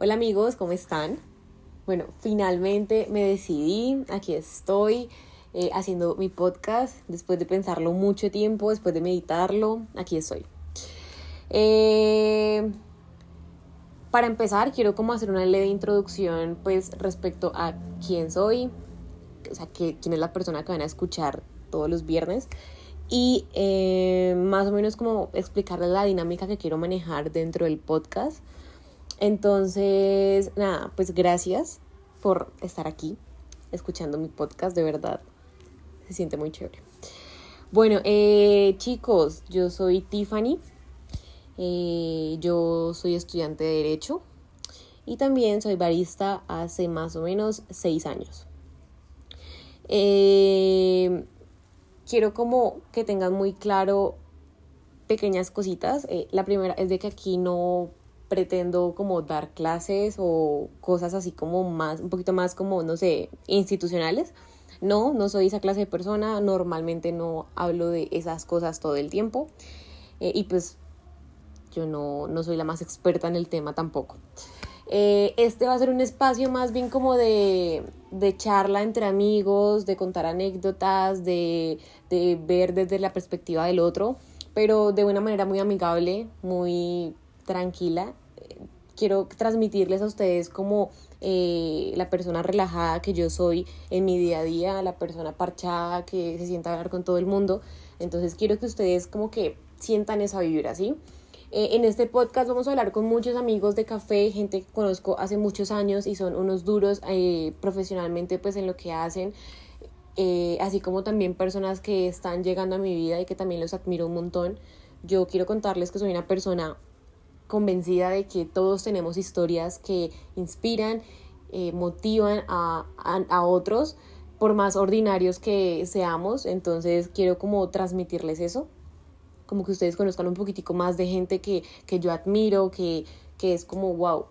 Hola amigos, ¿cómo están? Bueno, finalmente me decidí, aquí estoy eh, haciendo mi podcast después de pensarlo mucho tiempo, después de meditarlo, aquí estoy. Eh, para empezar, quiero como hacer una leve introducción pues respecto a quién soy, o sea, que, quién es la persona que van a escuchar todos los viernes y eh, más o menos como explicarles la dinámica que quiero manejar dentro del podcast. Entonces, nada, pues gracias por estar aquí escuchando mi podcast, de verdad. Se siente muy chévere. Bueno, eh, chicos, yo soy Tiffany. Eh, yo soy estudiante de Derecho y también soy barista hace más o menos seis años. Eh, quiero como que tengan muy claro pequeñas cositas. la primera es de que aquí no pretendo como dar clases o cosas así como más, un poquito más como, no sé, institucionales. No, no soy esa clase de persona, normalmente no hablo de esas cosas todo el tiempo eh, y pues yo no, no, soy la más experta en el tema tampoco. Eh, este va a ser un espacio más bien como de, de charla entre amigos, de contar anécdotas, de, de ver desde la perspectiva del otro, pero de una manera muy amigable, muy tranquila. Quiero transmitirles a ustedes como eh, la persona relajada que yo soy en mi día a día, la persona parchada que se sienta a hablar con todo el mundo. Entonces quiero que ustedes como que sientan esa vibra, ¿sí? Eh, en este podcast vamos a hablar con muchos amigos de café, gente que conozco hace muchos años y son unos duros eh, profesionalmente pues en lo que hacen. así como también personas que están llegando a mi vida y que también los admiro un montón. Yo quiero contarles que soy una persona convencida de que todos tenemos historias que inspiran, eh, motivan a, a, otros, por más ordinarios que seamos. Entonces quiero como transmitirles eso, como que ustedes conozcan un poquitico más de gente que, que yo admiro, que, que es como wow.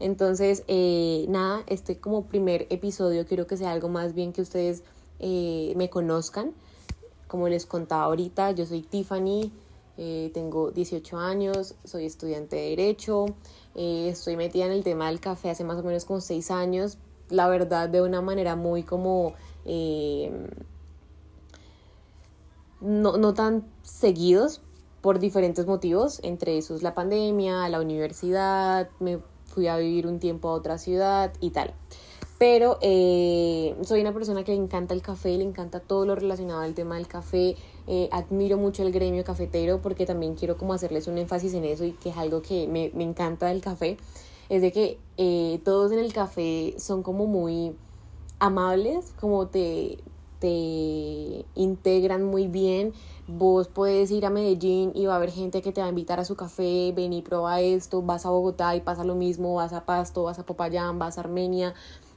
Entonces, eh, nada, este como primer episodio quiero que sea algo más bien que ustedes eh, me conozcan. Como les contaba ahorita, yo soy Tiffany, eh, tengo 18 años, soy estudiante de Derecho, eh, estoy metida en el tema del café hace más o menos como 6 años, la verdad de una manera muy como... Eh, no, no tan seguidos por diferentes motivos, entre esos la pandemia, la universidad, me fui a vivir un tiempo a otra ciudad y tal. Pero soy una persona que le encanta el café, le encanta todo lo relacionado al tema del café, eh, admiro mucho el gremio cafetero porque también quiero como hacerles un énfasis en eso y que es algo que me, me encanta del café, es de que eh, todos en el café son como muy amables, como te, te integran muy bien. Vos puedes ir a Medellín y va a haber gente que te va a invitar a su café, ven y prueba esto, vas a Bogotá y pasa lo mismo, vas a Pasto, vas a Popayán, vas a Armenia.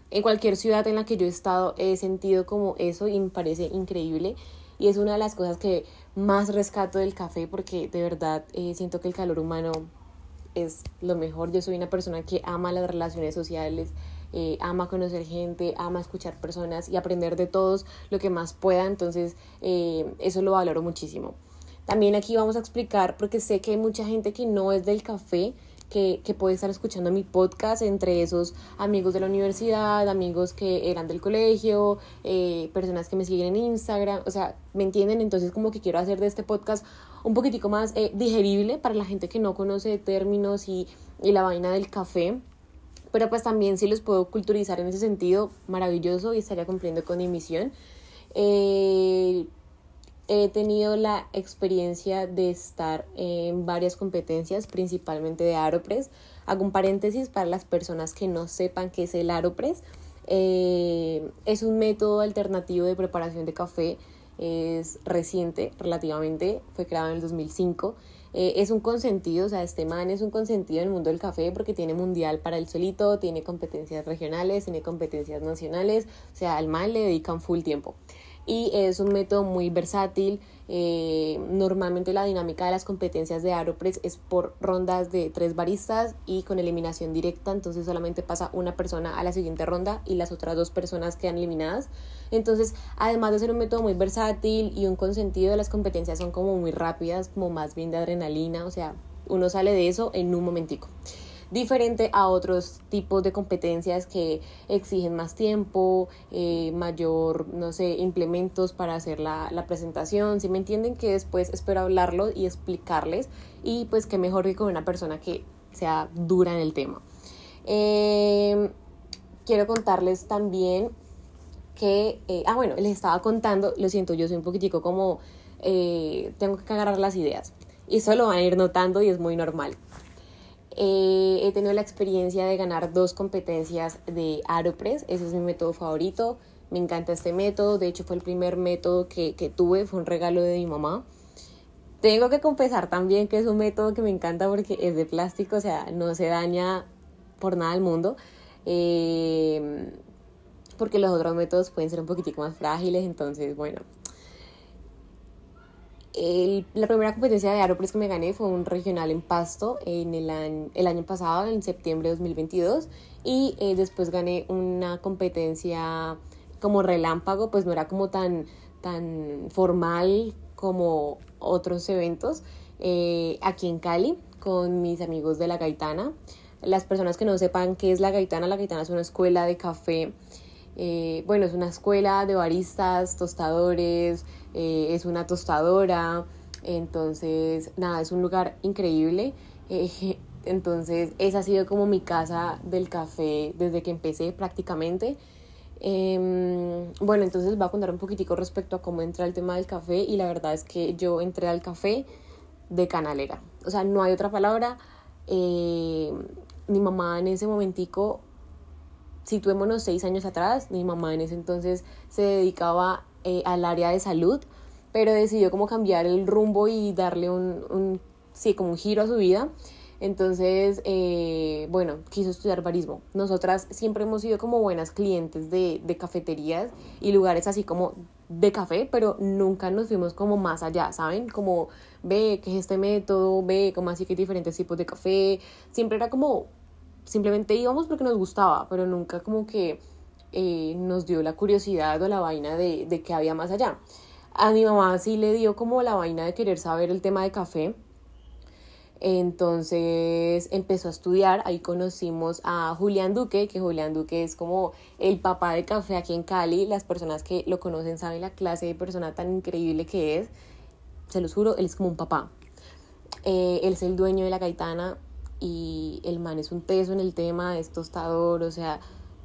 En cualquier ciudad en la que yo he estado he sentido como eso y me parece increíble y es una de las cosas que más rescato del café porque de verdad eh, siento que el calor humano es lo mejor. Yo soy una persona que ama las relaciones sociales, eh, ama conocer gente, ama escuchar personas y aprender de todos lo que más pueda, entonces eh, eso lo valoro muchísimo. También aquí vamos a explicar, porque sé que hay mucha gente que no es del café, que, que, puede estar escuchando mi podcast, entre esos amigos de la universidad, amigos que eran del colegio, eh, personas que me siguen en Instagram, o sea, ¿me entienden? Entonces como que quiero hacer de este podcast un poquitico más eh, digerible para la gente que no conoce términos y, y la vaina del café. Pero pues también si los puedo culturizar en ese sentido, maravilloso y estaría cumpliendo con mi misión. Eh, he tenido la experiencia de estar en varias competencias, principalmente de Aeropress. Hago un paréntesis para las personas que no sepan qué es el Aeropress. Eh, es un método alternativo de preparación de café. Es reciente relativamente, fue creado en el 2005. Eh, es un consentido, o sea, este man es un consentido en el mundo del café porque tiene mundial para el solito, tiene competencias regionales, tiene competencias nacionales, o sea, al man le dedican full tiempo y es un método muy versátil. Eh, normalmente la dinámica de las competencias de Aeropress es por rondas de tres baristas y con eliminación directa, entonces solamente pasa una persona a la siguiente ronda y las otras dos personas quedan eliminadas. Entonces, además de ser un método muy versátil y un consentido las competencias son como muy rápidas, como más bien de adrenalina, o sea, uno sale de eso en un momentico. Diferente a otros tipos de competencias que exigen más tiempo, eh, mayor, no sé, implementos para hacer la, la presentación. Si me entienden que después espero hablarlo y explicarles y pues que mejor que con una persona que sea dura en el tema. Eh, quiero contarles también que, eh, ah bueno, les estaba contando, lo siento, yo soy un poquitico como, eh, tengo que agarrar las ideas y eso lo van a ir notando y es muy normal. Eh, he tenido la experiencia de ganar dos competencias de Aeropress, ese es mi método favorito, me encanta este método, de hecho fue el primer método que, que tuve, fue un regalo de mi mamá. Tengo que confesar también que es un método que me encanta porque es de plástico, o sea, no se daña por nada al mundo. Eh, porque los otros métodos pueden ser un poquitico más frágiles, entonces, bueno. La primera competencia de Aeropress que me gané fue un regional en Pasto en el año, el año pasado, en septiembre de 2022, y eh, después gané una competencia como relámpago, pues no era como tan, tan formal como otros eventos, eh, aquí en Cali, con mis amigos de La Gaitana. Las personas que no sepan qué es La Gaitana, La Gaitana es una escuela de café eh, bueno, es una escuela de baristas, tostadores, eh, es una tostadora, entonces, nada, es un lugar increíble. Eh, entonces, esa ha sido como mi casa del café desde que empecé prácticamente. Em, bueno, entonces voy a contar un poquitico respecto a cómo entré al tema del café y la verdad es que yo entré al café de canalera. O sea, no hay otra palabra. mi mamá en ese momentico situémonos seis años atrás, mi mamá en ese entonces se dedicaba eh, al área de salud, pero decidió como cambiar el rumbo y darle un, un sí, como un giro a su vida. Entonces, eh, bueno, quiso estudiar barismo. Nosotras siempre hemos sido como buenas clientes de, de, cafeterías y lugares así como de café, pero nunca nos fuimos como más allá, ¿saben? Como ve que es este método, ve como así que diferentes tipos de café. Siempre era como simplemente íbamos porque nos gustaba, pero nunca como que eh, nos dio la curiosidad o la vaina de, de que había más allá. A mi mamá sí le dio como la vaina de querer saber el tema de café. Entonces empezó a estudiar, ahí conocimos a Julián Duque, que Julián Duque es como el papá de café aquí en Cali. Las personas que lo conocen saben la clase de persona tan increíble que es. Se los juro, él es como un papá. Eh, él es el dueño de la Gaitana, y el man es un peso en el tema, es tostador, o sea,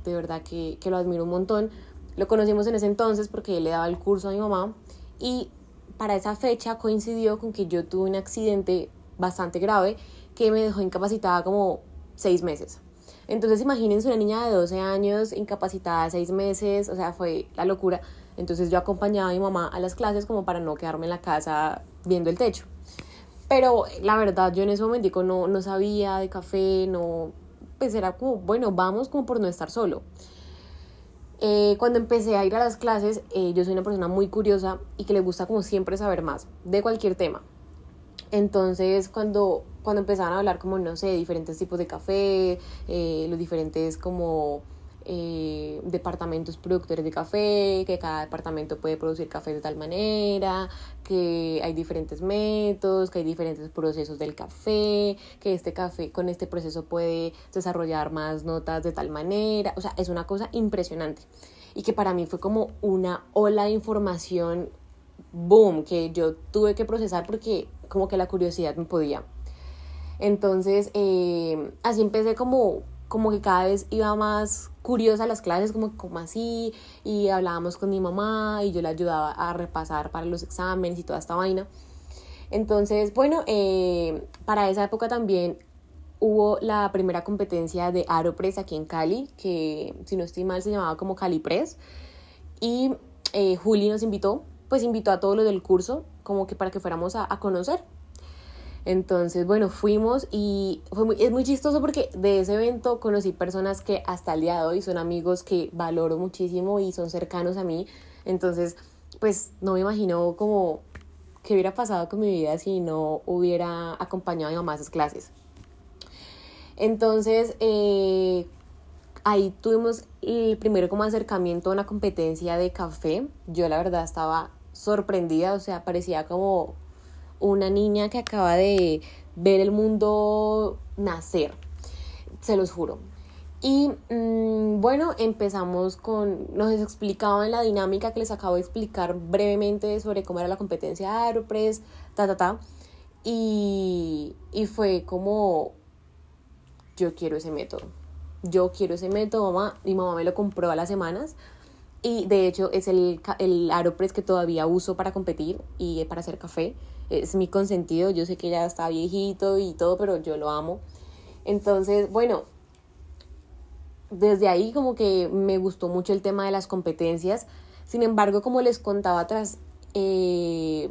de verdad que, que lo admiro un montón. Lo conocimos en ese entonces porque él le daba el curso a mi mamá y para esa fecha coincidió con que yo tuve un accidente bastante grave que me dejó incapacitada como seis meses. Entonces imagínense una niña de 12 años incapacitada seis meses, o sea, fue la locura. Entonces yo acompañaba a mi mamá a las clases como para no quedarme en la casa viendo el techo. Pero la verdad, yo en ese momentico no, no sabía de café, no, pues era como, bueno, vamos como por no estar solo. Eh, cuando empecé a ir a las clases, eh, yo soy una persona muy curiosa y que le gusta como siempre saber más de cualquier tema. Entonces, cuando, cuando empezaban a hablar como, no sé, diferentes tipos de café, eh, los diferentes como eh, departamentos productores de café, que cada departamento puede producir café de tal manera, que hay diferentes métodos, que hay diferentes procesos del café, que este café con este proceso puede desarrollar más notas de tal manera, o sea, es una cosa impresionante y que para mí fue como una ola de información, boom, que yo tuve que procesar porque como que la curiosidad me podía. Entonces, eh, así empecé como como que cada vez iba más curiosa las clases, como, como así, y hablábamos con mi mamá y yo le ayudaba a repasar para los exámenes y toda esta vaina. Entonces, bueno, eh, para esa época también hubo la primera competencia de Aeropress aquí en Cali, que si no estoy mal se llamaba como Cali Press, y eh, Juli nos invitó, pues invitó a todos los del curso, como que para que fuéramos a, a conocer. Entonces, bueno, fuimos y fue muy, es muy chistoso porque de ese evento conocí personas que hasta el día de hoy son amigos que valoro muchísimo y son cercanos a mí. Entonces, pues no me imagino como qué hubiera pasado con mi vida si no hubiera acompañado a mi mamá a esas clases. Entonces, eh, ahí tuvimos el primero como acercamiento a una competencia de café. Yo la verdad estaba sorprendida, o sea, parecía como una niña que acaba de ver el mundo nacer. se los juro. Y mm, bueno, empezamos con, nos explicaban la dinámica que les acabo de explicar brevemente sobre cómo era la competencia de Aeropress, ta, ta, ta. Y, y fue como, yo quiero ese método. Yo quiero ese método, mamá. Mi mamá me lo compró a las semanas. Y de hecho es el, el Aeropress que todavía uso para competir y para hacer café. Es mi consentido. Yo sé que ya está viejito y todo, pero yo lo amo. Entonces, bueno, desde ahí como que me gustó mucho el tema de las competencias. Sin embargo, como les contaba atrás, eh,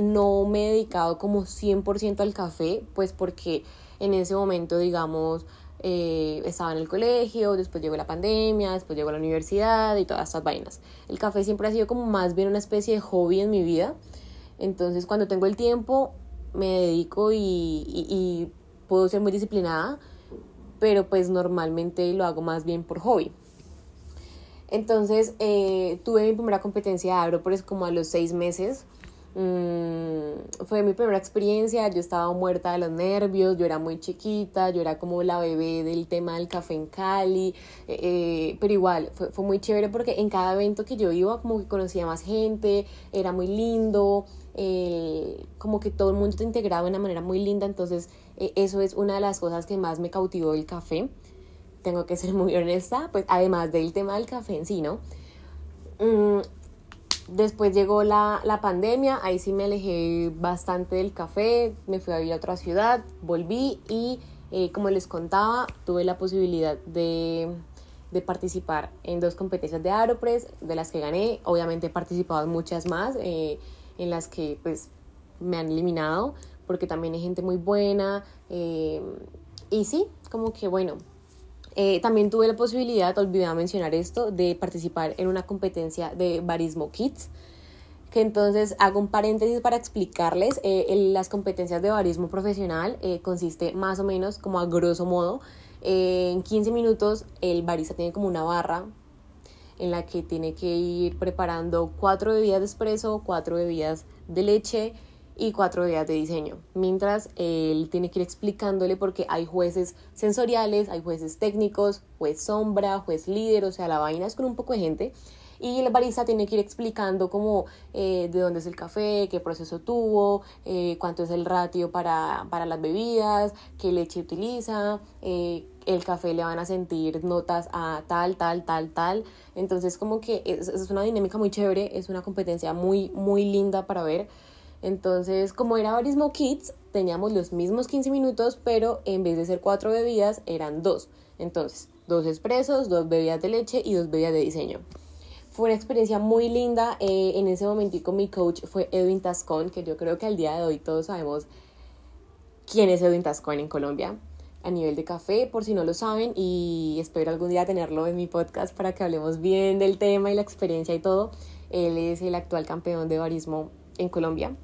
no me he dedicado como 100% al café, pues porque en ese momento, digamos, eh, estaba en el colegio, después llegó la pandemia, después llegó la universidad y todas estas vainas. El café siempre ha sido como más bien una especie de hobby en mi vida. Entonces cuando tengo el tiempo me dedico y, puedo ser muy disciplinada, pero pues normalmente lo hago más bien por hobby. Entonces eh, tuve mi primera competencia de pues como a los seis meses. Mm, fue mi primera experiencia, yo estaba muerta de los nervios, yo era muy chiquita, yo era como la bebé del tema del café en Cali, eh, eh, pero igual fue, fue, muy chévere porque en cada evento que yo iba como que conocía más gente, era muy lindo, como que todo el mundo te integraba de una manera muy linda, entonces e, eso es una de las cosas que más me cautivó del café, tengo que ser muy honesta, pues además del tema del café en sí, ¿no? Mm, después llegó la, la, pandemia, ahí sí me alejé bastante del café, me fui a vivir a otra ciudad, volví y eh, como les contaba, tuve la posibilidad de, de, participar en dos competencias de Aeropress, de las que gané, obviamente he participado en muchas más, eh, en las que pues me han eliminado, porque también hay gente muy buena. Eh, y sí, como que bueno, eh, también tuve la posibilidad, olvidé mencionar esto, de participar en una competencia de Barismo Kids, que entonces hago un paréntesis para explicarles, eh, las competencias de barismo profesional consiste más o menos como a grosso modo, en 15 minutos el barista tiene como una barra en la que tiene que ir preparando cuatro bebidas de espresso, cuatro bebidas de leche, y cuatro días de diseño. Mientras él tiene que ir explicándole porque hay jueces sensoriales, hay jueces técnicos, juez sombra, juez líder, o sea, la vaina es con un poco de gente. Y el barista tiene que ir explicando como eh, de dónde es el café, qué proceso tuvo, eh, cuánto es el ratio para, para, las bebidas, qué leche utiliza, eh, el café le van a sentir notas a tal, tal, tal, tal. Entonces como que es, es una dinámica muy chévere, es una competencia muy, muy linda para ver. Entonces, como era Barismo Kids, teníamos los mismos 15 minutos, pero en vez de ser cuatro bebidas, eran dos. Entonces, dos expresos, dos bebidas de leche y dos bebidas de diseño. Fue una experiencia muy linda. Eh, en ese momentico mi coach fue Edwin Tascón, que yo creo que al día de hoy todos sabemos quién es Edwin Tascón en Colombia a nivel de café, por si no lo saben, y espero algún día tenerlo en mi podcast para que hablemos bien del tema y la experiencia y todo. Él es el actual campeón de barismo en Colombia.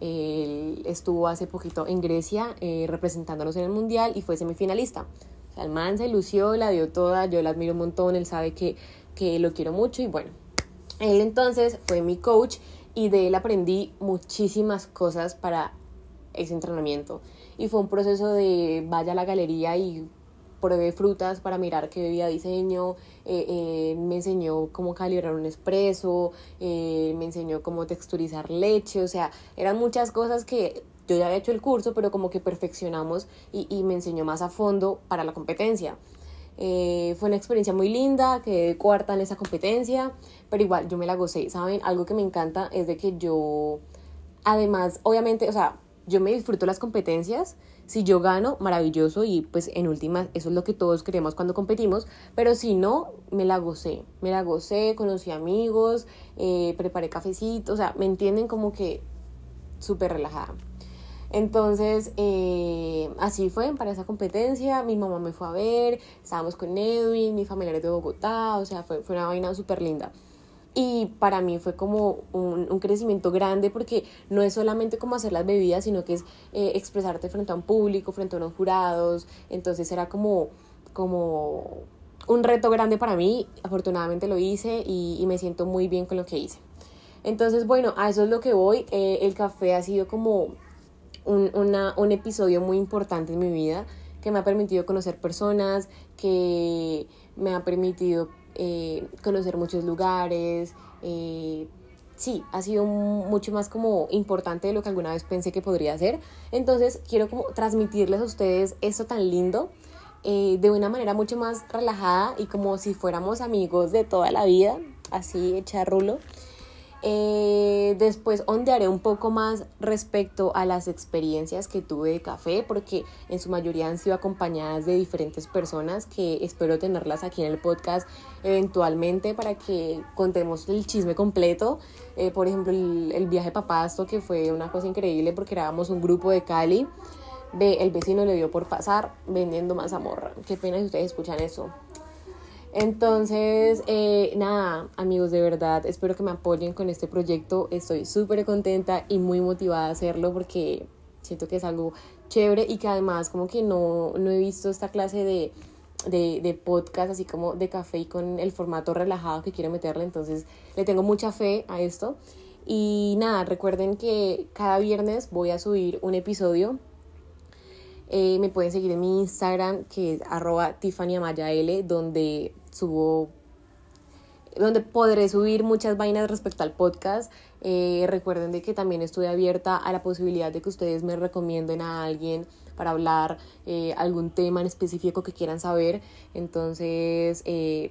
Él estuvo hace poquito en Grecia eh, representándonos en el Mundial y fue semifinalista. O sea, el man se lució, la dio toda, yo la admiro un montón, él sabe que, que lo quiero mucho y bueno, él entonces fue mi coach y de él aprendí muchísimas cosas para ese entrenamiento. Y fue un proceso de vaya a la galería y probé frutas para mirar qué bebía diseño, eh, eh, me enseñó cómo calibrar un espresso, eh, me enseñó cómo texturizar leche, o sea, eran muchas cosas que yo ya había hecho el curso, pero como que perfeccionamos y, y me enseñó más a fondo para la competencia. Fue una experiencia muy linda, quedé cuarta en esa competencia, pero igual yo me la gocé, ¿saben? Algo que me encanta es de que yo, además, obviamente, o sea, yo me disfruto las competencias, si yo gano, maravilloso y pues en últimas eso es lo que todos queremos cuando competimos, pero si no, me la gocé, me la gocé, conocí amigos, eh, preparé cafecito, o sea, me entienden como que súper relajada. Entonces, eh, así fue para esa competencia. Mi mamá me fue a ver, estábamos con Edwin, mi familia es de Bogotá, o sea, fue, fue una vaina súper linda. Y para mí fue como un, crecimiento grande porque no es solamente como hacer las bebidas, sino que es eh, expresarte frente a un público, frente a unos jurados. Entonces era como, como un reto grande para mí. Afortunadamente lo hice y, me siento muy bien con lo que hice. Entonces, bueno, a eso es lo que voy. Eh, el café ha sido como un, un episodio muy importante en mi vida. que me ha permitido conocer personas, que me ha permitido eh, conocer muchos lugares. Eh, sí, ha sido mucho más como importante de lo que alguna vez pensé que podría ser. Entonces quiero como transmitirles a ustedes esto tan lindo eh, de una manera mucho más relajada y como si fuéramos amigos de toda la vida, así hecha rulo. Eh, después ondearé un poco más respecto a las experiencias que tuve de café, porque en su mayoría han sido acompañadas de diferentes personas que espero tenerlas aquí en el podcast eventualmente para que contemos el chisme completo. Eh, por ejemplo, el, viaje Papasto, que fue una cosa increíble porque éramos un grupo de Cali. Ve, el vecino le dio por pasar vendiendo más amor. Qué pena si ustedes escuchan eso. Entonces, eh, nada, amigos, de verdad, espero que me apoyen con este proyecto. Estoy súper contenta y muy motivada a hacerlo porque siento que es algo chévere y que además como que no, no he visto esta clase de, de, de, podcast así como de café y con el formato relajado que quiero meterle. Entonces, le tengo mucha fe a esto. Y nada, recuerden que cada viernes voy a subir un episodio eh, me pueden seguir en mi Instagram, que es arroba L, donde subo, donde podré subir muchas vainas respecto al podcast. Eh, recuerden de que también estoy abierta a la posibilidad de que ustedes me recomienden a alguien para hablar eh, algún tema en específico que quieran saber. Entonces,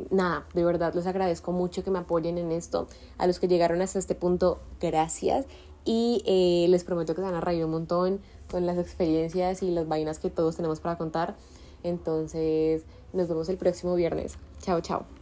nada, de verdad les agradezco mucho que me apoyen en esto. A los que llegaron hasta este punto, gracias. Y les prometo que se van a reír un montón con las experiencias y las vainas que todos tenemos para contar. Entonces, nos vemos el próximo viernes. Chao, chao.